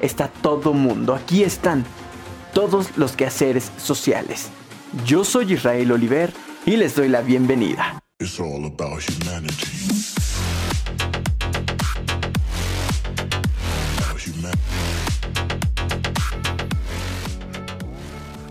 está todo mundo. Aquí están todos los quehaceres sociales. Yo soy Israel Oliver y les doy la bienvenida.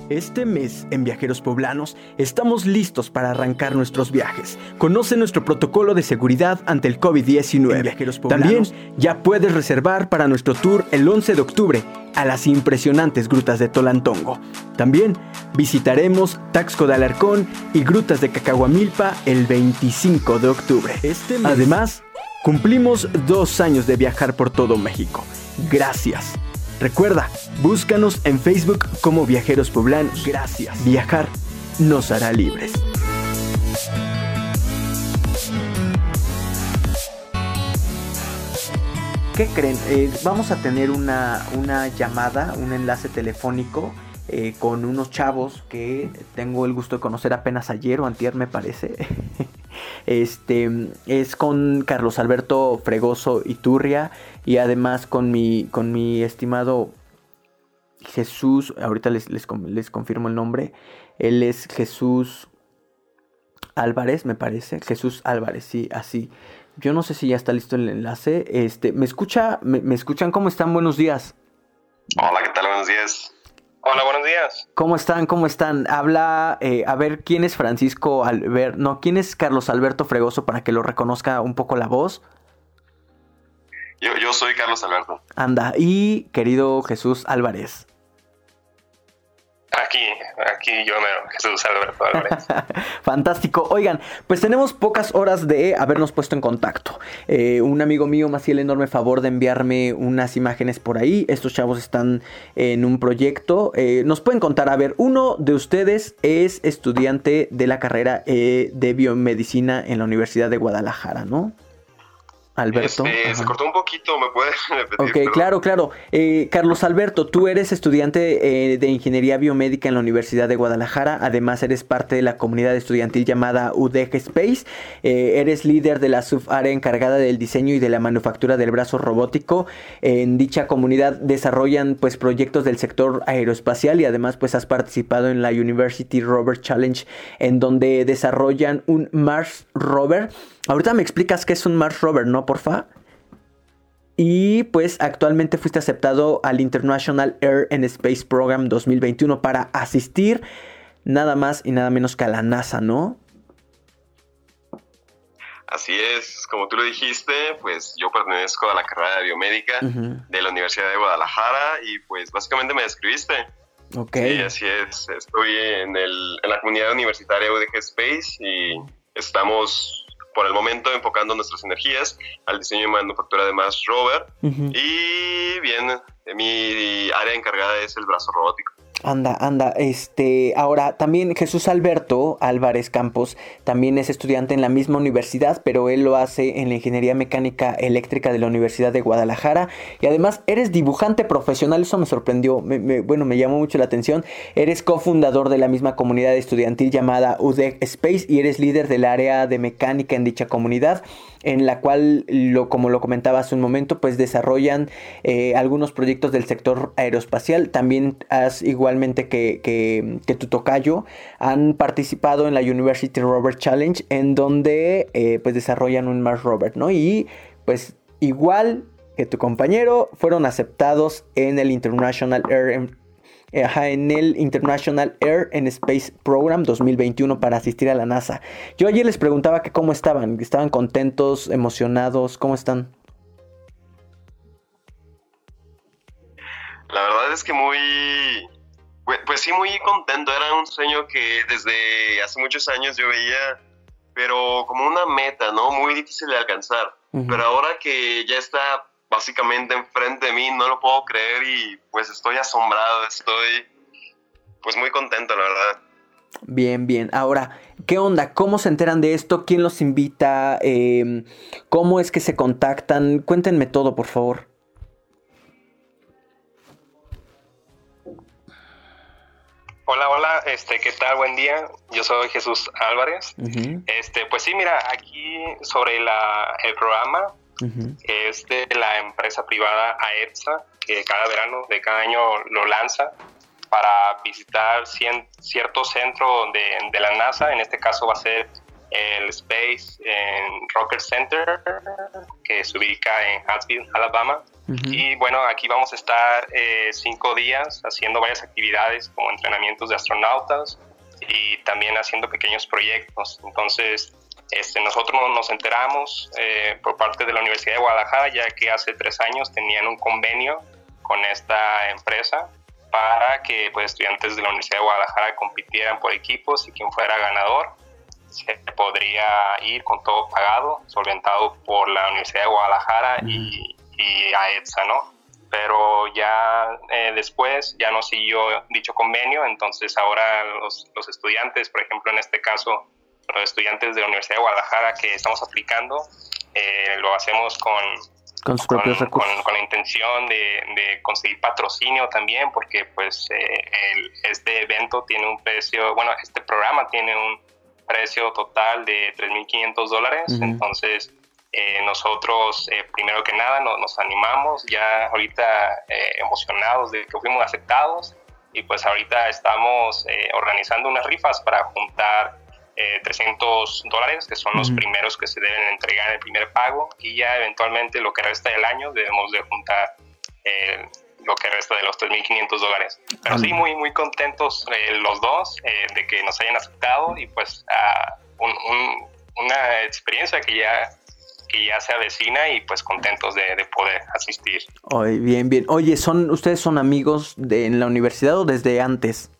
Este mes en Viajeros Poblanos estamos listos para arrancar nuestros viajes. Conoce nuestro protocolo de seguridad ante el COVID-19. También ya puedes reservar para nuestro tour el 11 de octubre a las impresionantes grutas de Tolantongo. También visitaremos Taxco de Alarcón y grutas de Cacahuamilpa el 25 de octubre. Este Además, cumplimos dos años de viajar por todo México. Gracias. Recuerda, búscanos en Facebook como Viajeros Poblanos. Gracias. Viajar nos hará libres. ¿Qué creen? Eh, vamos a tener una, llamada, un enlace telefónico eh, con unos chavos que tengo el gusto de conocer apenas ayer o antier me parece. Este es con Carlos Alberto Fregoso Iturria y además con mi, con mi estimado Jesús, ahorita les, les, confirmo el nombre, él es Jesús Álvarez, me parece, Jesús Álvarez, sí, así. Yo no sé si ya está listo el enlace. Este, ¿me escucha? ¿Me, me escuchan? ¿Cómo están? Buenos días. Hola, ¿qué tal? Buenos días. Hola, buenos días. ¿Cómo están? ¿Cómo están? Habla, eh, a ver, ¿quién es Francisco Alberto? No, ¿quién es Carlos Alberto Fregoso para que lo reconozca un poco la voz? Yo, yo soy Carlos Alberto. Anda, y querido Jesús Álvarez. Aquí, aquí yo me Jesús Alberto Álvarez. Fantástico. Oigan, pues tenemos pocas horas de habernos puesto en contacto. Eh, un amigo mío me hacía el enorme favor de enviarme unas imágenes por ahí. Estos chavos están en un proyecto. Eh, nos pueden contar, a ver, uno de ustedes es estudiante de la carrera eh, de biomedicina en la Universidad de Guadalajara, ¿no? Alberto. Este, se cortó un poquito, ¿me puedes repetir? Ok, claro, claro. Eh, Carlos Alberto, tú eres estudiante eh, de Ingeniería Biomédica en la Universidad de Guadalajara, además eres parte de la comunidad estudiantil llamada UDEG Space, eh, eres líder de la subárea encargada del diseño y de la manufactura del brazo robótico. En dicha comunidad desarrollan pues proyectos del sector aeroespacial y además pues has participado en la University Rover Challenge en donde desarrollan un Mars Rover Ahorita me explicas qué es un Mars Rover, ¿no, porfa? Y pues actualmente fuiste aceptado al International Air and Space Program 2021 para asistir nada más y nada menos que a la NASA, ¿no? Así es, como tú lo dijiste, pues yo pertenezco a la carrera de biomédica de la Universidad de Guadalajara y pues básicamente me describiste. Ok. Sí, así es, estoy en, el, en la comunidad universitaria UDG Space y estamos por el momento enfocando nuestras energías al diseño y manufactura de Mars Rover. Y bien, mi área encargada es el brazo robótico. Anda, anda. Este, ahora también Jesús Alberto Álvarez Campos también es estudiante en la misma universidad, pero él lo hace en la Ingeniería Mecánica Eléctrica de la Universidad de Guadalajara. Y además eres dibujante profesional, eso me sorprendió, bueno, me llamó mucho la atención. Eres cofundador de la misma comunidad estudiantil llamada UDEC Space y eres líder del área de mecánica en dicha comunidad en la cual, lo, como lo comentaba hace un momento, pues desarrollan eh, algunos proyectos del sector aeroespacial. También igualmente que, que, tu tocayo, han participado en la University Rover Challenge, en donde eh, pues desarrollan un Mars Rover, ¿no? Y pues igual que tu compañero, fueron aceptados en el International Air en el International Air and Space Program 2021 para asistir a la NASA. Yo ayer les preguntaba que cómo estaban, estaban contentos, emocionados, ¿cómo están? La verdad es que muy, pues, sí, muy contento. Era un sueño que desde hace muchos años yo veía, pero como una meta, ¿no? Muy difícil de alcanzar. Pero ahora que ya está básicamente enfrente de mí, no lo puedo creer y pues estoy asombrado, estoy pues muy contento, la verdad. Bien, bien. Ahora, ¿qué onda? ¿Cómo se enteran de esto? ¿Quién los invita? Em, ¿Cómo es que se contactan? Cuéntenme todo, por favor. Hola, hola, este, ¿qué tal? Buen día. Yo soy Jesús Álvarez. Este, pues sí, mira, aquí sobre la, el programa es de la empresa privada AEPSA, que cada verano de cada año lo lanza para visitar cierto centro de, de, la NASA. En este caso va a ser el Space Rocket Center, que se ubica en Huntsville, Alabama. Y bueno, aquí vamos a estar eh, cinco días haciendo varias actividades como entrenamientos de astronautas y también haciendo pequeños proyectos. Entonces, este, nosotros nos enteramos eh, por parte de la Universidad de Guadalajara, ya que hace tres años tenían un convenio con esta empresa para que pues, estudiantes de la Universidad de Guadalajara compitieran por equipos y quien fuera ganador se podría ir con todo pagado, solventado por la Universidad de Guadalajara y y a ETSA, ¿no? Pero ya eh, después ya no siguió dicho convenio, entonces ahora los, los, estudiantes, por ejemplo, en este caso, los estudiantes de la Universidad de Guadalajara que estamos aplicando, eh, lo hacemos con, con, sus propios con, recursos. Con, la intención de, de, conseguir patrocinio también, porque pues eh, el, este evento tiene un precio, bueno, este programa tiene un precio total de 3.500 dólares, entonces eh, nosotros, eh, primero que nada, nos, animamos ya ahorita eh, emocionados de que fuimos aceptados y pues ahorita estamos organizando unas rifas para juntar 300 dólares, que son los primeros que se deben entregar en el primer pago y ya eventualmente lo que resta del año debemos de juntar lo que resta de los 3.500 dólares. Pero sí, muy, muy contentos los dos de que nos hayan aceptado y pues ah, una experiencia que ya que ya se avecina y pues contentos de, poder asistir. Oye, bien, bien. Oye, ¿son, ¿ustedes son amigos de, en la universidad o desde antes?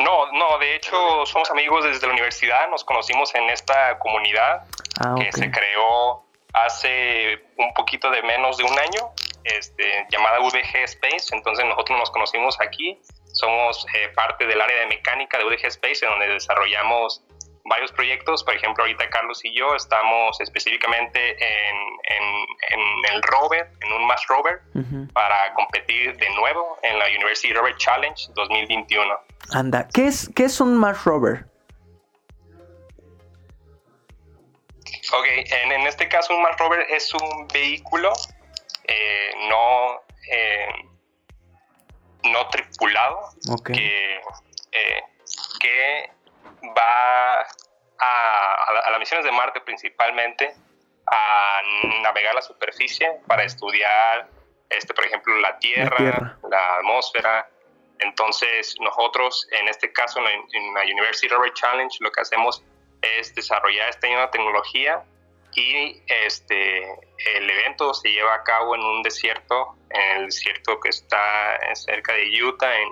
No, no, de hecho somos amigos desde la universidad, nos conocimos en esta comunidad ah, que se creó hace un poquito de menos de un año, este, llamada VG Space, entonces nosotros nos conocimos aquí, somos eh, parte del área de mecánica de VG Space, en donde desarrollamos varios proyectos. Por ejemplo, ahorita Carlos y yo estamos específicamente en, en, el rover, en un Mars rover, para competir de nuevo en la University Rover Challenge 2021. Anda, ¿qué es, qué es un Mars rover? Ok, en, en, este caso un Mars rover es un vehículo eh, no, eh, no tripulado que, eh, que va a, las misiones de Marte principalmente a navegar la superficie para estudiar, este, por ejemplo, la tierra, la, atmósfera. Entonces, nosotros, en este caso, en la, University Rover Challenge, lo que hacemos es desarrollar esta nueva tecnología y este, el evento se lleva a cabo en un desierto, en el desierto que está cerca de Utah, en,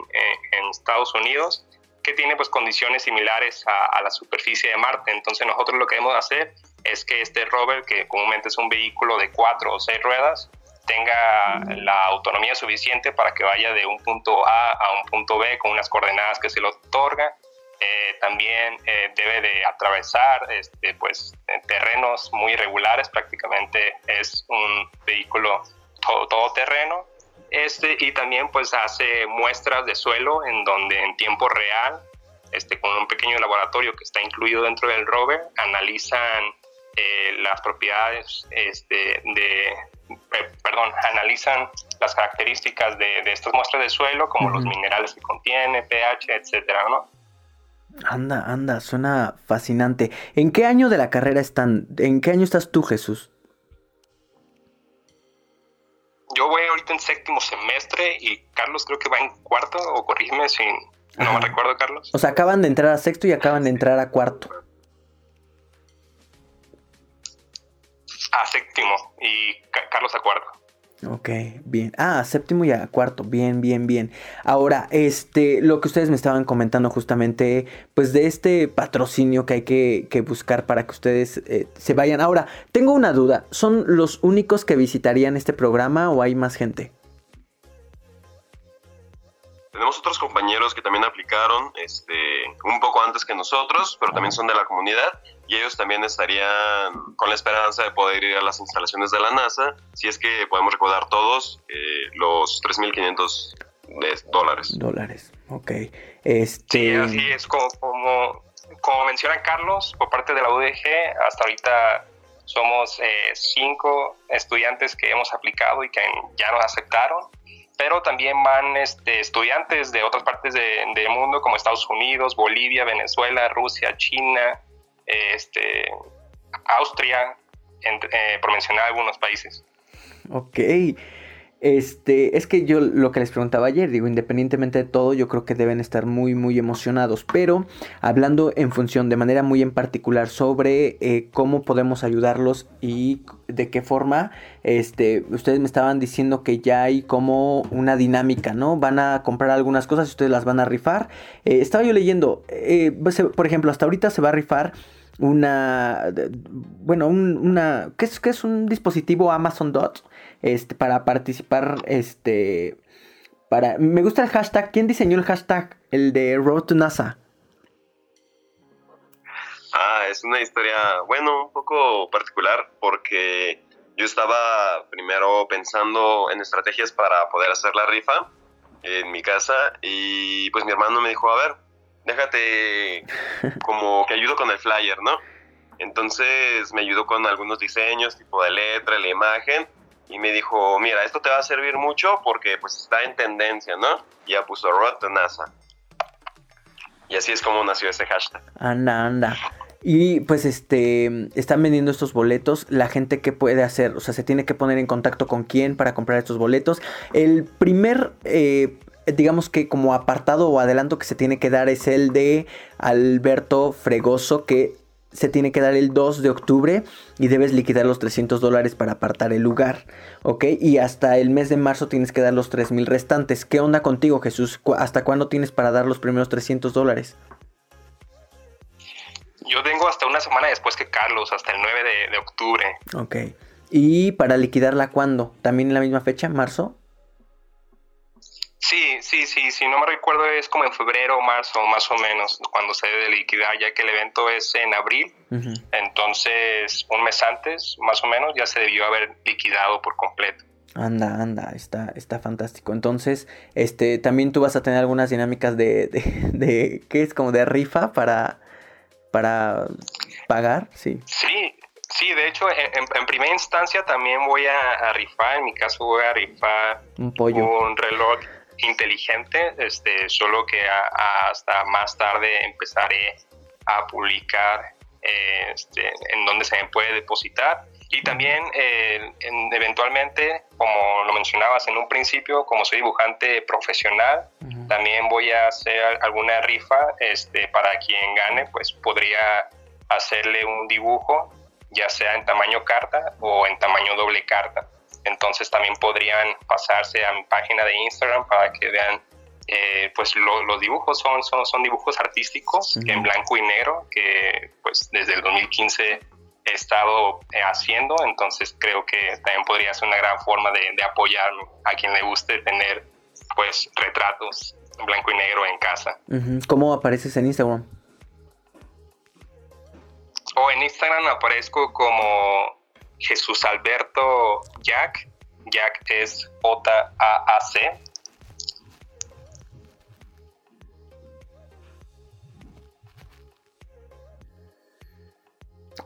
en Estados Unidos que tiene pues condiciones similares a, la superficie de Marte. Entonces nosotros lo que debemos hacer es que este rover, que comúnmente es un vehículo de cuatro o seis ruedas, tenga la autonomía suficiente para que vaya de un punto A a un punto B con unas coordenadas que se le otorga. Eh, también eh, debe de atravesar este, pues, terrenos muy irregulares, prácticamente es un vehículo todo terreno este, y también pues hace muestras de suelo en donde en tiempo real, este, con un pequeño laboratorio que está incluido dentro del rover, analizan eh, las propiedades este, de, eh, perdón, analizan las características de, estas muestras de suelo, como los minerales que contiene, pH, etcétera, ¿no? Anda, anda, suena fascinante. ¿En qué año de la carrera están? ¿En qué año estás tú, Jesús? Yo voy ahorita en séptimo semestre y Carlos creo que va en cuarto, o corrígeme si no me recuerdo, Carlos. O sea, acaban de entrar a sexto y acaban de entrar a cuarto. A séptimo y Carlos a cuarto. Ok, bien. Ah, séptimo y a cuarto. Bien, bien, bien. Ahora, este, lo que ustedes me estaban comentando justamente, pues de este patrocinio que hay que, buscar para que ustedes eh, se vayan. Ahora, tengo una duda. ¿Son los únicos que visitarían este programa o hay más gente? Tenemos otros compañeros que también aplicaron este, un poco antes que nosotros, pero también son de la comunidad y ellos también estarían con la esperanza de poder ir a las instalaciones de la NASA, si es que podemos recordar todos eh, los 3.500 dólares. Dólares, ok. Este... Sí, así es como, como, menciona Carlos, por parte de la UDG, hasta ahorita somos eh, cinco estudiantes que hemos aplicado y que ya nos aceptaron pero también van este, estudiantes de otras partes del mundo como Estados Unidos, Bolivia, Venezuela, Rusia, China, este, Austria, eh, por mencionar algunos países. Ok. Este, es que yo lo que les preguntaba ayer, digo, independientemente de todo, yo creo que deben estar muy, muy emocionados, pero hablando en función de manera muy en particular sobre eh, cómo podemos ayudarlos y de qué forma, este, ustedes me estaban diciendo que ya hay como una dinámica, ¿no? Van a comprar algunas cosas y ustedes las van a rifar. Eh, estaba yo leyendo, eh, por ejemplo, hasta ahorita se va a rifar una, bueno, una, ¿qué es, qué es un dispositivo Amazon Dot? Este, para participar, este, para, me gusta el hashtag, ¿quién diseñó el hashtag? El de Road to NASA. Ah, es una historia, bueno, un poco particular porque yo estaba primero pensando en estrategias para poder hacer la rifa en mi casa y pues mi hermano me dijo, a ver, déjate como que ayudo con el flyer, ¿no? Entonces me ayudó con algunos diseños, tipo de letra, la imagen, y me dijo, mira, esto te va a servir mucho porque pues está en tendencia, ¿no? Y ya puso Road to NASA. Y así es como nació ese hashtag. Anda, anda. Y pues este, están vendiendo estos boletos. La gente que puede hacer, o sea, se tiene que poner en contacto con quién para comprar estos boletos. El primer, eh, digamos que como apartado o adelanto que se tiene que dar es el de Alberto Fregoso, que se tiene que dar el 2 de octubre y debes liquidar los 300 dólares para apartar el lugar, ¿ok? Y hasta el mes de marzo tienes que dar los 3000 restantes. ¿Qué onda contigo, Jesús? ¿Hasta cuándo tienes para dar los primeros 300 dólares? Yo tengo hasta una semana después que Carlos, hasta el 9 de, de octubre. Ok. ¿Y para liquidarla cuándo? ¿También en la misma fecha, marzo? Sí, sí, sí, si no me recuerdo es como en febrero o marzo más o menos cuando se debe liquidar, ya que el evento es en abril, entonces un mes antes más o menos ya se debió haber liquidado por completo. Anda, anda, está, está fantástico. Entonces, este, también tú vas a tener algunas dinámicas de, de, ¿qué es? Como de rifa para, para pagar, sí. Sí, Sí, de hecho, en, primera instancia también voy a, a, rifar, en mi caso voy a rifar un, pollo. un reloj inteligente, este, solo que hasta más tarde empezaré a publicar este, en dónde se me puede depositar. Y también eh, eventualmente, como lo mencionabas en un principio, como soy dibujante profesional, también voy a hacer alguna rifa este, para quien gane, pues podría hacerle un dibujo, ya sea en tamaño carta o en tamaño doble carta. Entonces también podrían pasarse a mi página de Instagram para que vean, eh, pues los dibujos son, son, son dibujos artísticos en blanco y negro que pues desde el 2015 he estado eh, haciendo, entonces creo que también podría ser una gran forma de, de apoyarme a quien le guste tener pues retratos en blanco y negro en casa. ¿Cómo apareces en Instagram? O en Instagram aparezco como Jesús Alberto Jack. Jack es J-A-A-C.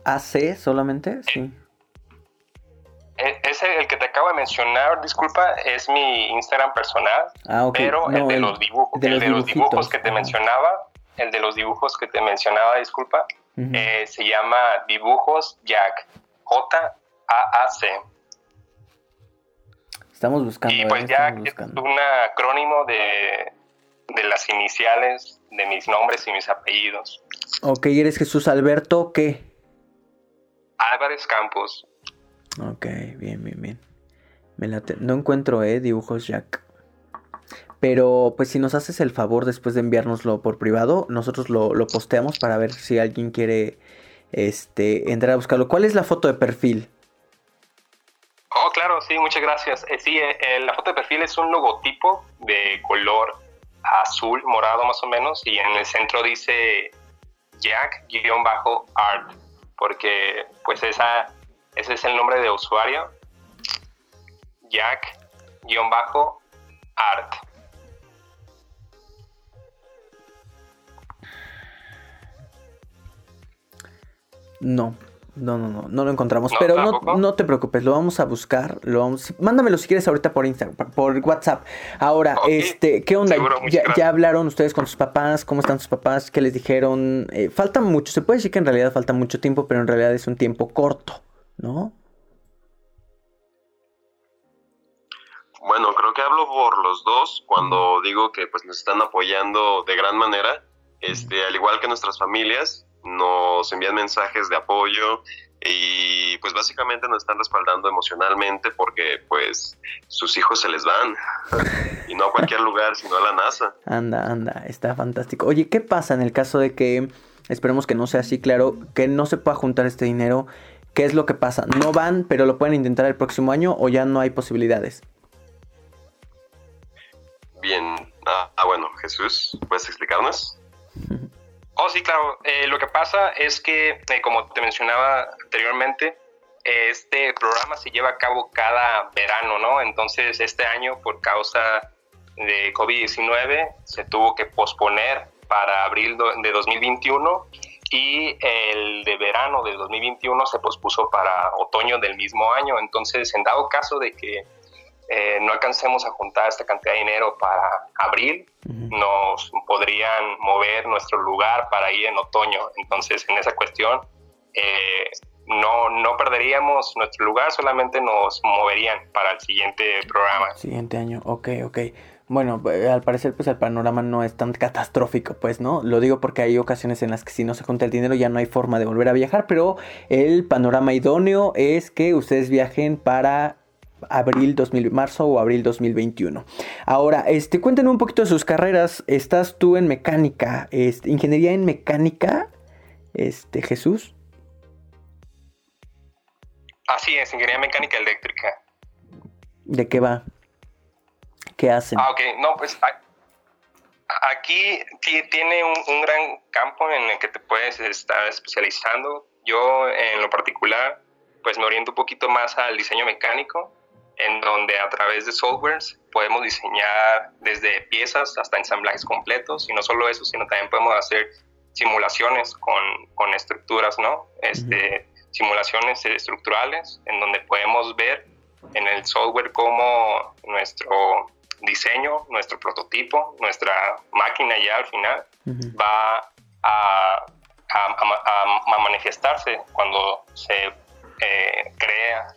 AC solamente, sí. E, ese, el que te acabo de mencionar, disculpa, es mi Instagram personal. Ah, Pero el de los dibujos, el de los dibujos que te mencionaba, el de los dibujos que te mencionaba, disculpa, eh, se llama Dibujos Jack. J AAC. Estamos buscando. Y pues ya es un acrónimo de, de las iniciales de mis nombres y mis apellidos. Ok, ¿eres Jesús Alberto qué? Álvarez Campos. Ok, bien, bien, bien. Me No encuentro, eh, dibujos Jack. Pero pues si nos haces el favor después de enviárnoslo por privado, nosotros lo, lo posteamos para ver si alguien quiere este, entrar a buscarlo. ¿Cuál es la foto de perfil? Oh, claro, sí, muchas gracias. Eh, sí, eh, eh, la foto de perfil es un logotipo de color azul, morado más o menos, y en el centro dice Jack-Art, porque pues esa, ese es el nombre de usuario, Jack-Art. No, no, no, no, no lo encontramos. pero no, no, te preocupes, lo vamos a buscar. Lo vamos, mándamelo si quieres ahorita por Instagram, por WhatsApp. Ahora, este, ¿qué onda? ya, hablaron ustedes con sus papás? ¿Cómo están sus papás? ¿Qué les dijeron? Eh, falta mucho, se puede decir que en realidad falta mucho tiempo, pero en realidad es un tiempo corto, ¿no? Bueno, creo que hablo por los dos cuando digo que pues nos están apoyando de gran manera, este, al igual que nuestras familias, nos envían mensajes de apoyo y pues básicamente nos están respaldando emocionalmente porque pues sus hijos se les van y no a cualquier lugar sino a la NASA. Anda, anda, está fantástico. Oye, ¿qué pasa en el caso de que, esperemos que no sea así claro, que no se pueda juntar este dinero? ¿Qué es lo que pasa? ¿No van pero lo pueden intentar el próximo año o ya no hay posibilidades? Bien, ah, ah bueno, Jesús, ¿puedes explicarnos? Oh, sí, claro. Eh, lo que pasa es que, eh, como te mencionaba anteriormente, este programa se lleva a cabo cada verano, ¿no? Entonces, este año, por causa de COVID-19, se tuvo que posponer para abril de 2021 y el de verano de 2021 se pospuso para otoño del mismo año. Entonces, en dado caso de que eh, no alcancemos a juntar esta cantidad de dinero para abril, nos podrían mover nuestro lugar para ir en otoño. Entonces, en esa cuestión, eh, no, no perderíamos nuestro lugar, solamente nos moverían para el siguiente programa. Siguiente año, ok, ok. Bueno, eh, al parecer pues el panorama no es tan catastrófico, pues, ¿no? Lo digo porque hay ocasiones en las que si no se junta el dinero ya no hay forma de volver a viajar, pero el panorama idóneo es que ustedes viajen para abril 2000, marzo o abril 2021. Ahora, este, cuéntenos un poquito de sus carreras. Estás tú en mecánica, este, ingeniería en mecánica, este, Jesús. Así es, ingeniería mecánica eléctrica. ¿De qué va? ¿Qué hacen? Ah, ok, no, pues aquí tiene un, un gran campo en el que te puedes estar especializando. Yo, en lo particular, pues me oriento un poquito más al diseño mecánico en donde a través de softwares podemos diseñar desde piezas hasta ensamblajes completos y no solo eso, sino también podemos hacer simulaciones con, con estructuras, ¿no? Este, Simulaciones estructurales en donde podemos ver en el software cómo nuestro diseño, nuestro prototipo, nuestra máquina ya al final va a, a, manifestarse cuando se eh, crea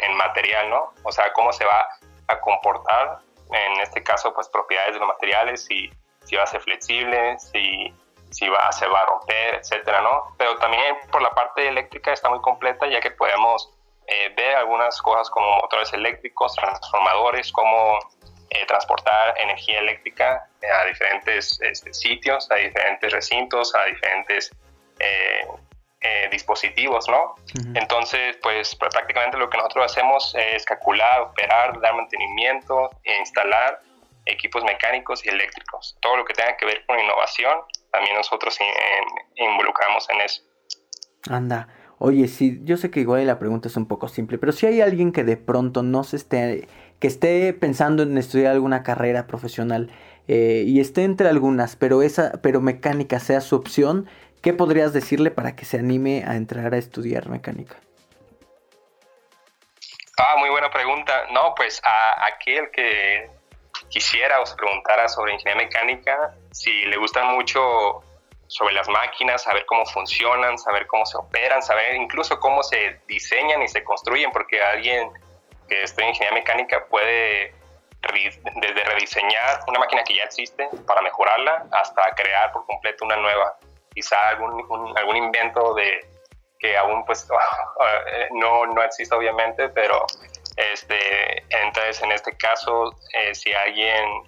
en, material, ¿no? O sea, cómo se va a comportar, en este caso, pues propiedades de los materiales, si, si va a ser flexible, si, si va, se va a romper, etcétera, ¿no? Pero también por la parte eléctrica está muy completa, ya que podemos eh, ver algunas cosas como motores eléctricos, transformadores, cómo eh, transportar energía eléctrica a diferentes este, sitios, a diferentes recintos, a diferentes eh, eh, dispositivos, ¿no? Entonces, pues prácticamente lo que nosotros hacemos es calcular, operar, dar mantenimiento e instalar equipos mecánicos y eléctricos. Todo lo que tenga que ver con innovación, también nosotros involucramos en eso. Anda. Oye, sí, yo sé que igual la pregunta es un poco simple, pero si hay alguien que de pronto no se esté, que esté pensando en estudiar alguna carrera profesional eh, y esté entre algunas, pero esa, pero mecánica sea su opción, ¿Qué podrías decirle para que se anime a entrar a estudiar mecánica? Ah, muy buena pregunta. No, pues a aquel que quisiera o se preguntara sobre ingeniería mecánica, si le gustan mucho sobre las máquinas, saber cómo funcionan, saber cómo se operan, saber incluso cómo se diseñan y se construyen, porque alguien que en ingeniería mecánica puede desde rediseñar una máquina que ya existe para mejorarla hasta crear por completo una nueva quizá algún, algún invento de que aún pues no, no existe obviamente, pero Este, entonces, en este caso, eh, si alguien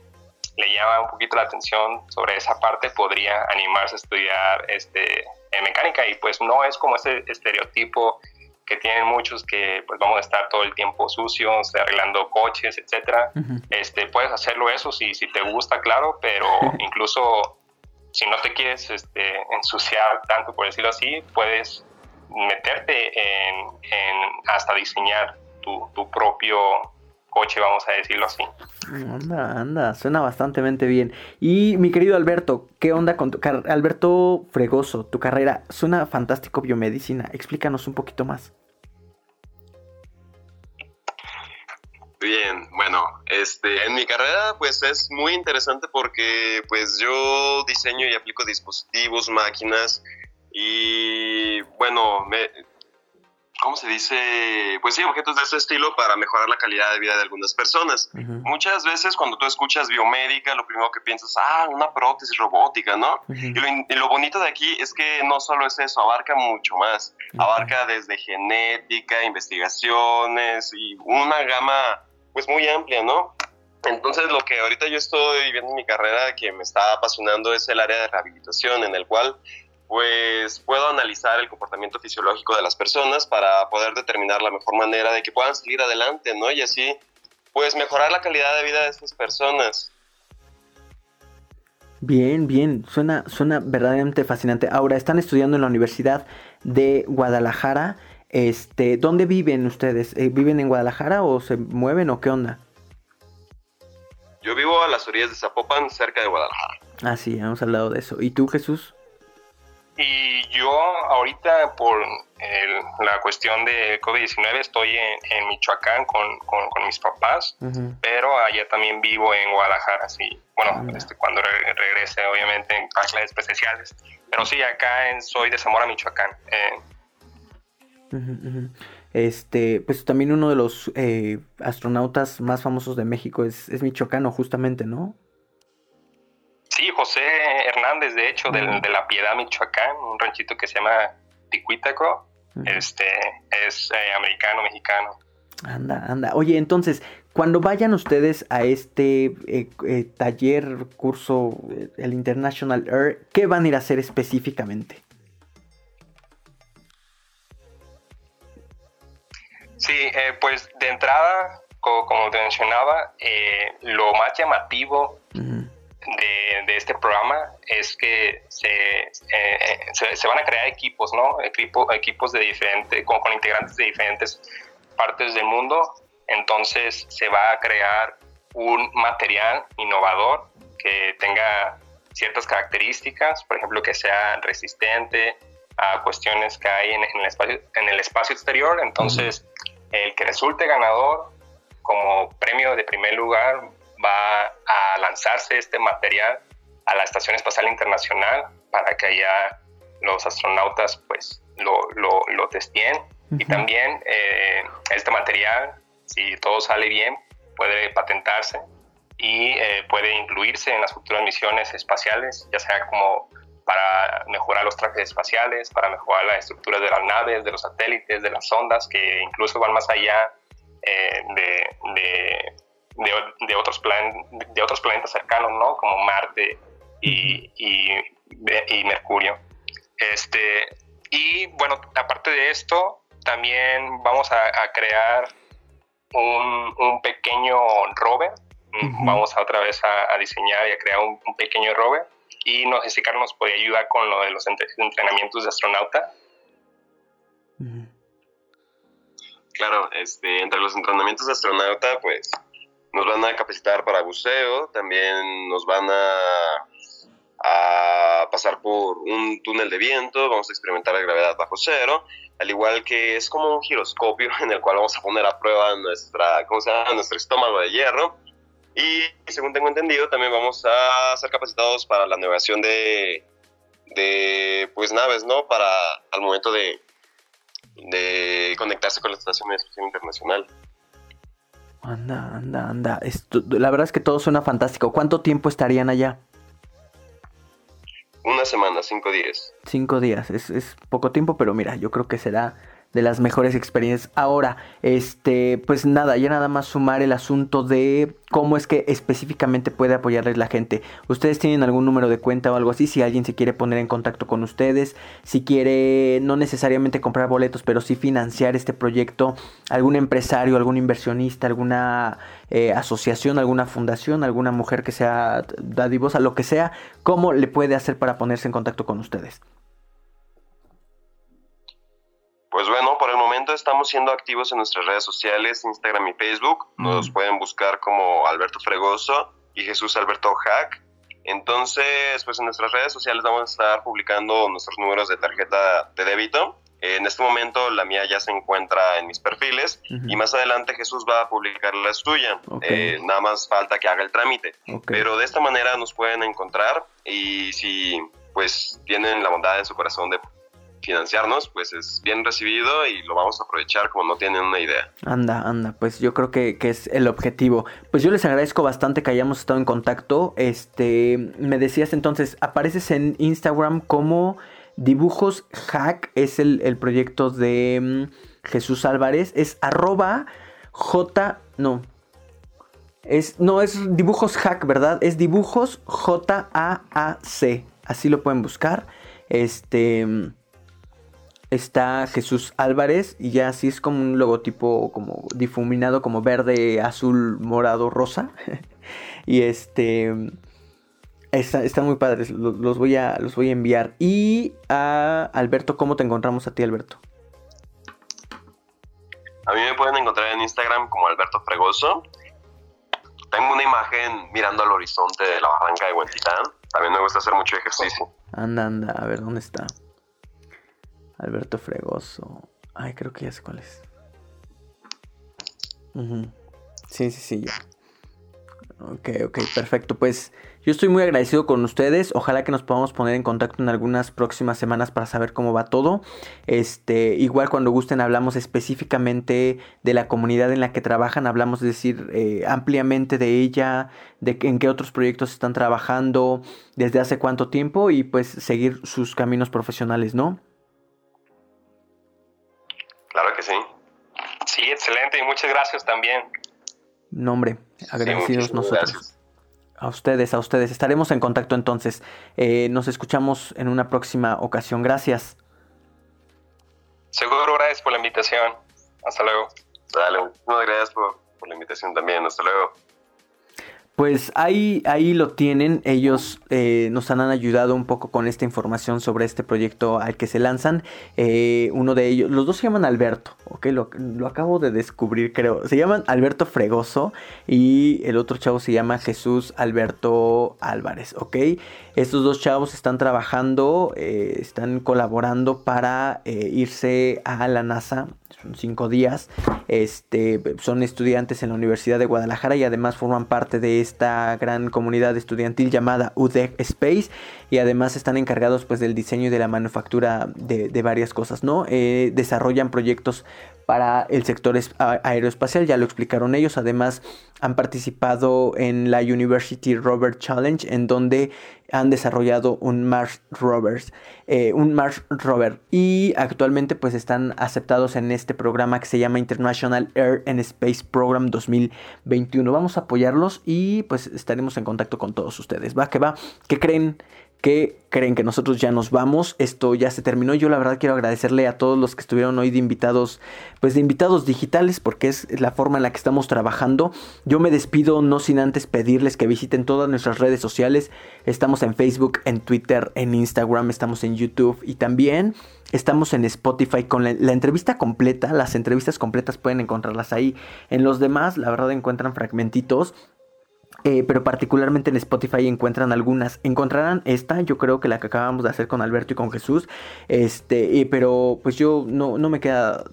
le llama un poquito la atención sobre esa parte, podría animarse a estudiar este, en mecánica y pues no es como ese estereotipo que tienen muchos que pues vamos a estar todo el tiempo sucios, arreglando coches, etcétera. Este, puedes hacerlo eso si, si te gusta, claro, pero incluso si no te quieres este, ensuciar tanto, por decirlo así, puedes meterte en, hasta diseñar tu, tu, propio coche, vamos a decirlo así. Anda, anda, suena bastante bien. Y mi querido Alberto, ¿qué onda con tu carrera? Alberto Fregoso, tu carrera suena fantástico biomedicina. Explícanos un poquito más. Bien, bueno, este, en mi carrera pues es muy interesante porque pues yo diseño y aplico dispositivos, máquinas y bueno, me, ¿cómo se dice? Pues sí, objetos de ese estilo para mejorar la calidad de vida de algunas personas. Muchas veces cuando tú escuchas biomédica, lo primero que piensas, ah, una prótesis robótica, ¿no? y, lo, bonito de aquí es que no solo es eso, abarca mucho más. Abarca desde genética, investigaciones y una gama pues muy amplia, ¿no? Entonces lo que ahorita yo estoy viendo en mi carrera que me está apasionando es el área de rehabilitación en el cual pues puedo analizar el comportamiento fisiológico de las personas para poder determinar la mejor manera de que puedan salir adelante, ¿no? Y así, pues mejorar la calidad de vida de estas personas. Bien, bien, suena, suena verdaderamente fascinante. Ahora, están estudiando en la Universidad de Guadalajara. Este, ¿dónde viven ustedes? Eh, ¿Viven en Guadalajara o se mueven o qué onda? Yo vivo a las orillas de Zapopan, cerca de Guadalajara. Ah, sí, hemos hablado de eso. ¿Y tú, Jesús? Y yo ahorita por la cuestión de COVID-19 estoy en, Michoacán con, mis papás, pero allá también vivo en Guadalajara, sí. Bueno, ah, este, cuando regrese obviamente en clases especiales. Pero sí, acá soy de Zamora, Michoacán. Eh. Este, pues también uno de los eh, astronautas más famosos de México es, es michoacano, justamente, ¿no? Sí, José Hernández, de hecho, de, La Piedad, Michoacán, un ranchito que se llama Ticuítaco, este, es eh, americano, mexicano. Anda, anda. Oye, entonces, cuando vayan ustedes a este eh, eh, taller, curso, el International Air, ¿qué van a ir a hacer específicamente? Sí, pues de entrada, como, te mencionaba, lo más llamativo de, este programa es que se, eh, se, van a crear equipos, ¿no? Equipo, equipos de diferente, con, con integrantes de diferentes partes del mundo. Entonces se va a crear un material innovador que tenga ciertas características, por ejemplo, que sea resistente a cuestiones que hay en, el, espacio, en el espacio exterior. Entonces, el que resulte ganador como premio de primer lugar va a lanzarse este material a la Estación Espacial Internacional para que allá los astronautas pues lo, lo, lo testeen. Y también eh, este material, si todo sale bien, puede patentarse y eh, puede incluirse en las futuras misiones espaciales, ya sea como para mejorar los trajes espaciales, para mejorar la estructura de las naves, de los satélites, de las sondas, que incluso van más allá eh, de de, otros, plan, de otros planetas cercanos, ¿no? Como Marte y, y, Mercurio. Este, y bueno, aparte de esto, también vamos a, crear un, un, pequeño rover. Vamos a otra vez a, diseñar y a crear un, pequeño rover. Y no sé si Carlos nos puede ayudar con lo de los entrenamientos de astronauta. Claro, este, entre los entrenamientos de astronauta, pues nos van a capacitar para buceo, también nos van a, a pasar por un túnel de viento, vamos a experimentar la gravedad bajo cero, al igual que es como un giroscopio en el cual vamos a poner a prueba nuestra, ¿cómo se llama? nuestro estómago de hierro. Y según tengo entendido, también vamos a ser capacitados para la navegación de, de pues, naves, ¿no? Para al momento de, de conectarse con la Estación de Exploración Internacional. Anda, anda, anda. la verdad es que todo suena fantástico. ¿Cuánto tiempo estarían allá? Una semana, cinco días. Cinco días, es, poco tiempo, pero mira, yo creo que será de las mejores experiencias. Ahora, este, pues nada, ya nada más sumar el asunto de cómo es que específicamente puede apoyarles la gente. Ustedes tienen algún número de cuenta o algo así, si alguien se quiere poner en contacto con ustedes, si quiere no necesariamente comprar boletos, pero sí financiar este proyecto, algún empresario, algún inversionista, alguna eh, asociación, alguna fundación, alguna mujer que sea dadivosa, lo que sea, ¿cómo le puede hacer para ponerse en contacto con ustedes? Estamos siendo activos en nuestras redes sociales, Instagram y Facebook. Nos pueden buscar como Alberto Fregoso y Jesús Alberto Hack. Entonces, pues en nuestras redes sociales vamos a estar publicando nuestros números de tarjeta de débito. En este momento la mía ya se encuentra en mis perfiles y más adelante Jesús va a publicar la suya. Eh, nada más falta que haga el trámite. Pero de esta manera nos pueden encontrar y si pues tienen la bondad en su corazón de financiarnos, pues es bien recibido y lo vamos a aprovechar como no tienen una idea. Anda, anda, pues yo creo que, es el objetivo. Pues yo les agradezco bastante que hayamos estado en contacto. Este, me decías entonces, apareces en Instagram como Dibujos Hack, es el, proyecto de mm, Jesús Álvarez, es arroba J, no, es, no, es dibujos hack, ¿verdad? Es dibujos J-A-A-C. Así lo pueden buscar. Este está Jesús Álvarez y ya así es como un logotipo como difuminado como verde, azul, morado, rosa. y este está, están muy padres, los, voy a, los voy a enviar. Y a Alberto, ¿cómo te encontramos a ti, Alberto? A mí me pueden encontrar en Instagram como Alberto Fregoso. Tengo una imagen mirando al horizonte de la barranca de Huentitán. También me gusta hacer mucho ejercicio. Anda, anda, a ver dónde está. Alberto Fregoso. Ay, creo que ya sé cuál es. Sí, sí, sí, ya. Ok, ok, perfecto. Pues yo estoy muy agradecido con ustedes. Ojalá que nos podamos poner en contacto en algunas próximas semanas para saber cómo va todo. Este, igual cuando gusten hablamos específicamente de la comunidad en la que trabajan, hablamos, es decir, eh, ampliamente de ella, de en qué otros proyectos están trabajando, desde hace cuánto tiempo y pues seguir sus caminos profesionales, ¿no? Sí, excelente y muchas gracias también. Nombre, agradecidos nosotros. A ustedes, a ustedes. Estaremos en contacto entonces. Eh, nos escuchamos en una próxima ocasión. Gracias. Seguro, gracias por la invitación. Hasta luego. Dale, muchas gracias por, por la invitación también. Hasta luego. Pues ahí, ahí lo tienen, ellos eh, nos han ayudado un poco con esta información sobre este proyecto al que se lanzan. Eh, uno de ellos, los dos se llaman Alberto, ok, lo, lo, acabo de descubrir creo. Se llaman Alberto Fregoso y el otro chavo se llama Jesús Alberto Álvarez, ok. Estos dos chavos están trabajando, eh, están colaborando para irse a la NASA son cinco días. Este, son estudiantes en la Universidad de Guadalajara y además forman parte de esta gran comunidad estudiantil llamada UDEC Space y además están encargados pues del diseño y de la manufactura de, varias cosas, ¿no? Eh, desarrollan proyectos para el sector aeroespacial, ya lo explicaron ellos, además han participado en la University Rover Challenge en donde han desarrollado un Mars Rovers, eh, un Mars Rover y actualmente pues están aceptados en este programa que se llama International Air and Space Program 2021. Vamos a apoyarlos y pues estaremos en contacto con todos ustedes. Va que va, ¿qué creen? Que creen que nosotros ya nos vamos. Esto ya se terminó. Yo la verdad quiero agradecerle a todos los que estuvieron hoy de invitados, pues de invitados digitales, porque es la forma en la que estamos trabajando. Yo me despido no sin antes pedirles que visiten todas nuestras redes sociales. Estamos en Facebook, en Twitter, en Instagram, estamos en YouTube y también estamos en Spotify con la, la entrevista completa. Las entrevistas completas pueden encontrarlas ahí. En los demás, la verdad, encuentran fragmentitos. Eh, pero particularmente en Spotify encuentran algunas. Encontrarán esta, yo creo que la que acabamos de hacer con Alberto y con Jesús. Este, pero pues yo no, no me queda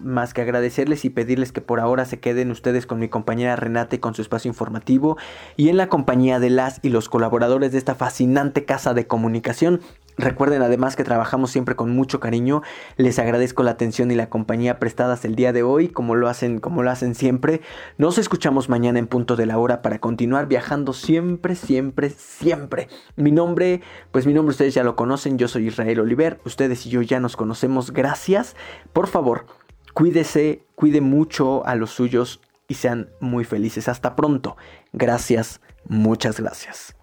más que agradecerles y pedirles que por ahora se queden ustedes con mi compañera Renata y con su espacio informativo. Y en la compañía de las y los colaboradores de esta fascinante casa de comunicación Recuerden además que trabajamos siempre con mucho cariño. Les agradezco la atención y la compañía prestadas el día de hoy, como lo hacen, como lo hacen siempre. Nos escuchamos mañana en punto de la hora para continuar viajando siempre, siempre, siempre. Mi nombre, pues mi nombre ustedes ya lo conocen. Yo soy Israel Oliver. Ustedes y yo ya nos conocemos. Gracias. Por favor, cuídese, cuide mucho a los suyos y sean muy felices. Hasta pronto. Gracias. Muchas gracias.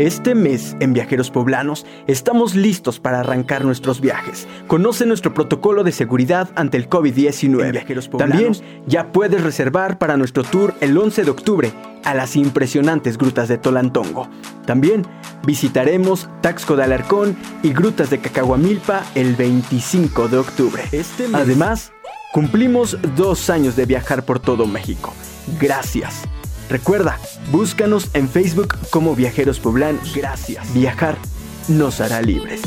Este mes en Viajeros Poblanos estamos listos para arrancar nuestros viajes. Conoce nuestro protocolo de seguridad ante el COVID-19. También ya puedes reservar para nuestro tour el 11 de octubre a las impresionantes grutas de Tolantongo. También visitaremos Taxco de Alarcón y grutas de Cacahuamilpa el 25 de octubre. Este Además, cumplimos dos años de viajar por todo México. Gracias. Recuerda, búscanos en Facebook como Viajeros Poblanos. Gracias. Viajar nos hará libres.